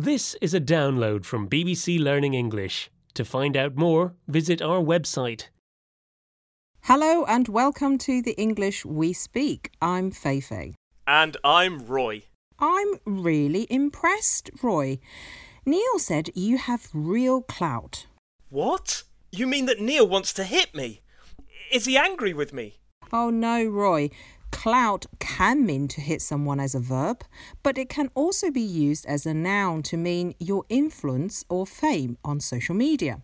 This is a download from BBC Learning English. To find out more, visit our website. Hello and welcome to the English We Speak. I'm Feifei. And I'm Roy. I'm really impressed, Roy. Neil said you have real clout. What? You mean that Neil wants to hit me? Is he angry with me? Oh no, Roy. Clout can mean to hit someone as a verb, but it can also be used as a noun to mean your influence or fame on social media.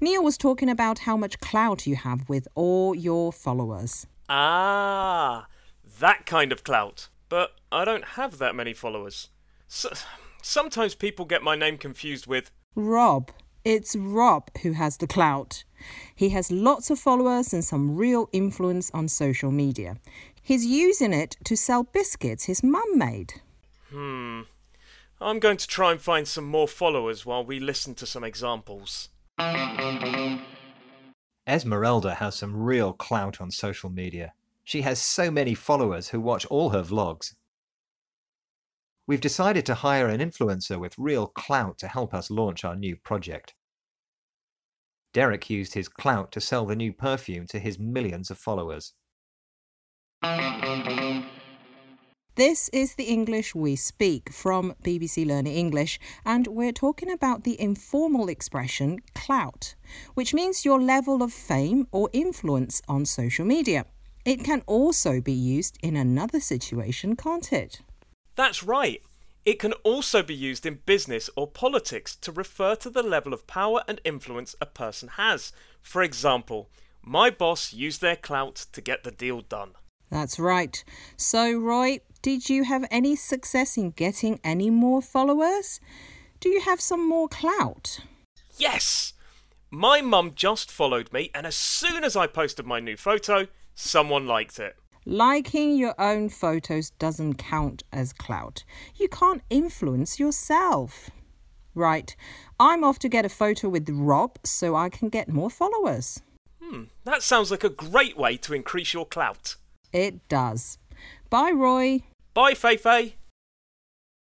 Neil was talking about how much clout you have with all your followers. Ah, that kind of clout. But I don't have that many followers. So, sometimes people get my name confused with. Rob. It's Rob who has the clout. He has lots of followers and some real influence on social media. He's using it to sell biscuits his mum made. Hmm. I'm going to try and find some more followers while we listen to some examples. Esmeralda has some real clout on social media. She has so many followers who watch all her vlogs. We've decided to hire an influencer with real clout to help us launch our new project. Derek used his clout to sell the new perfume to his millions of followers. This is the English we speak from BBC Learning English, and we're talking about the informal expression clout, which means your level of fame or influence on social media. It can also be used in another situation, can't it? That's right. It can also be used in business or politics to refer to the level of power and influence a person has. For example, my boss used their clout to get the deal done. That's right. So, Roy, did you have any success in getting any more followers? Do you have some more clout? Yes! My mum just followed me, and as soon as I posted my new photo, someone liked it. Liking your own photos doesn't count as clout. You can't influence yourself. Right, I'm off to get a photo with Rob so I can get more followers. Hmm, that sounds like a great way to increase your clout. It does. Bye, Roy. Bye, Feifei.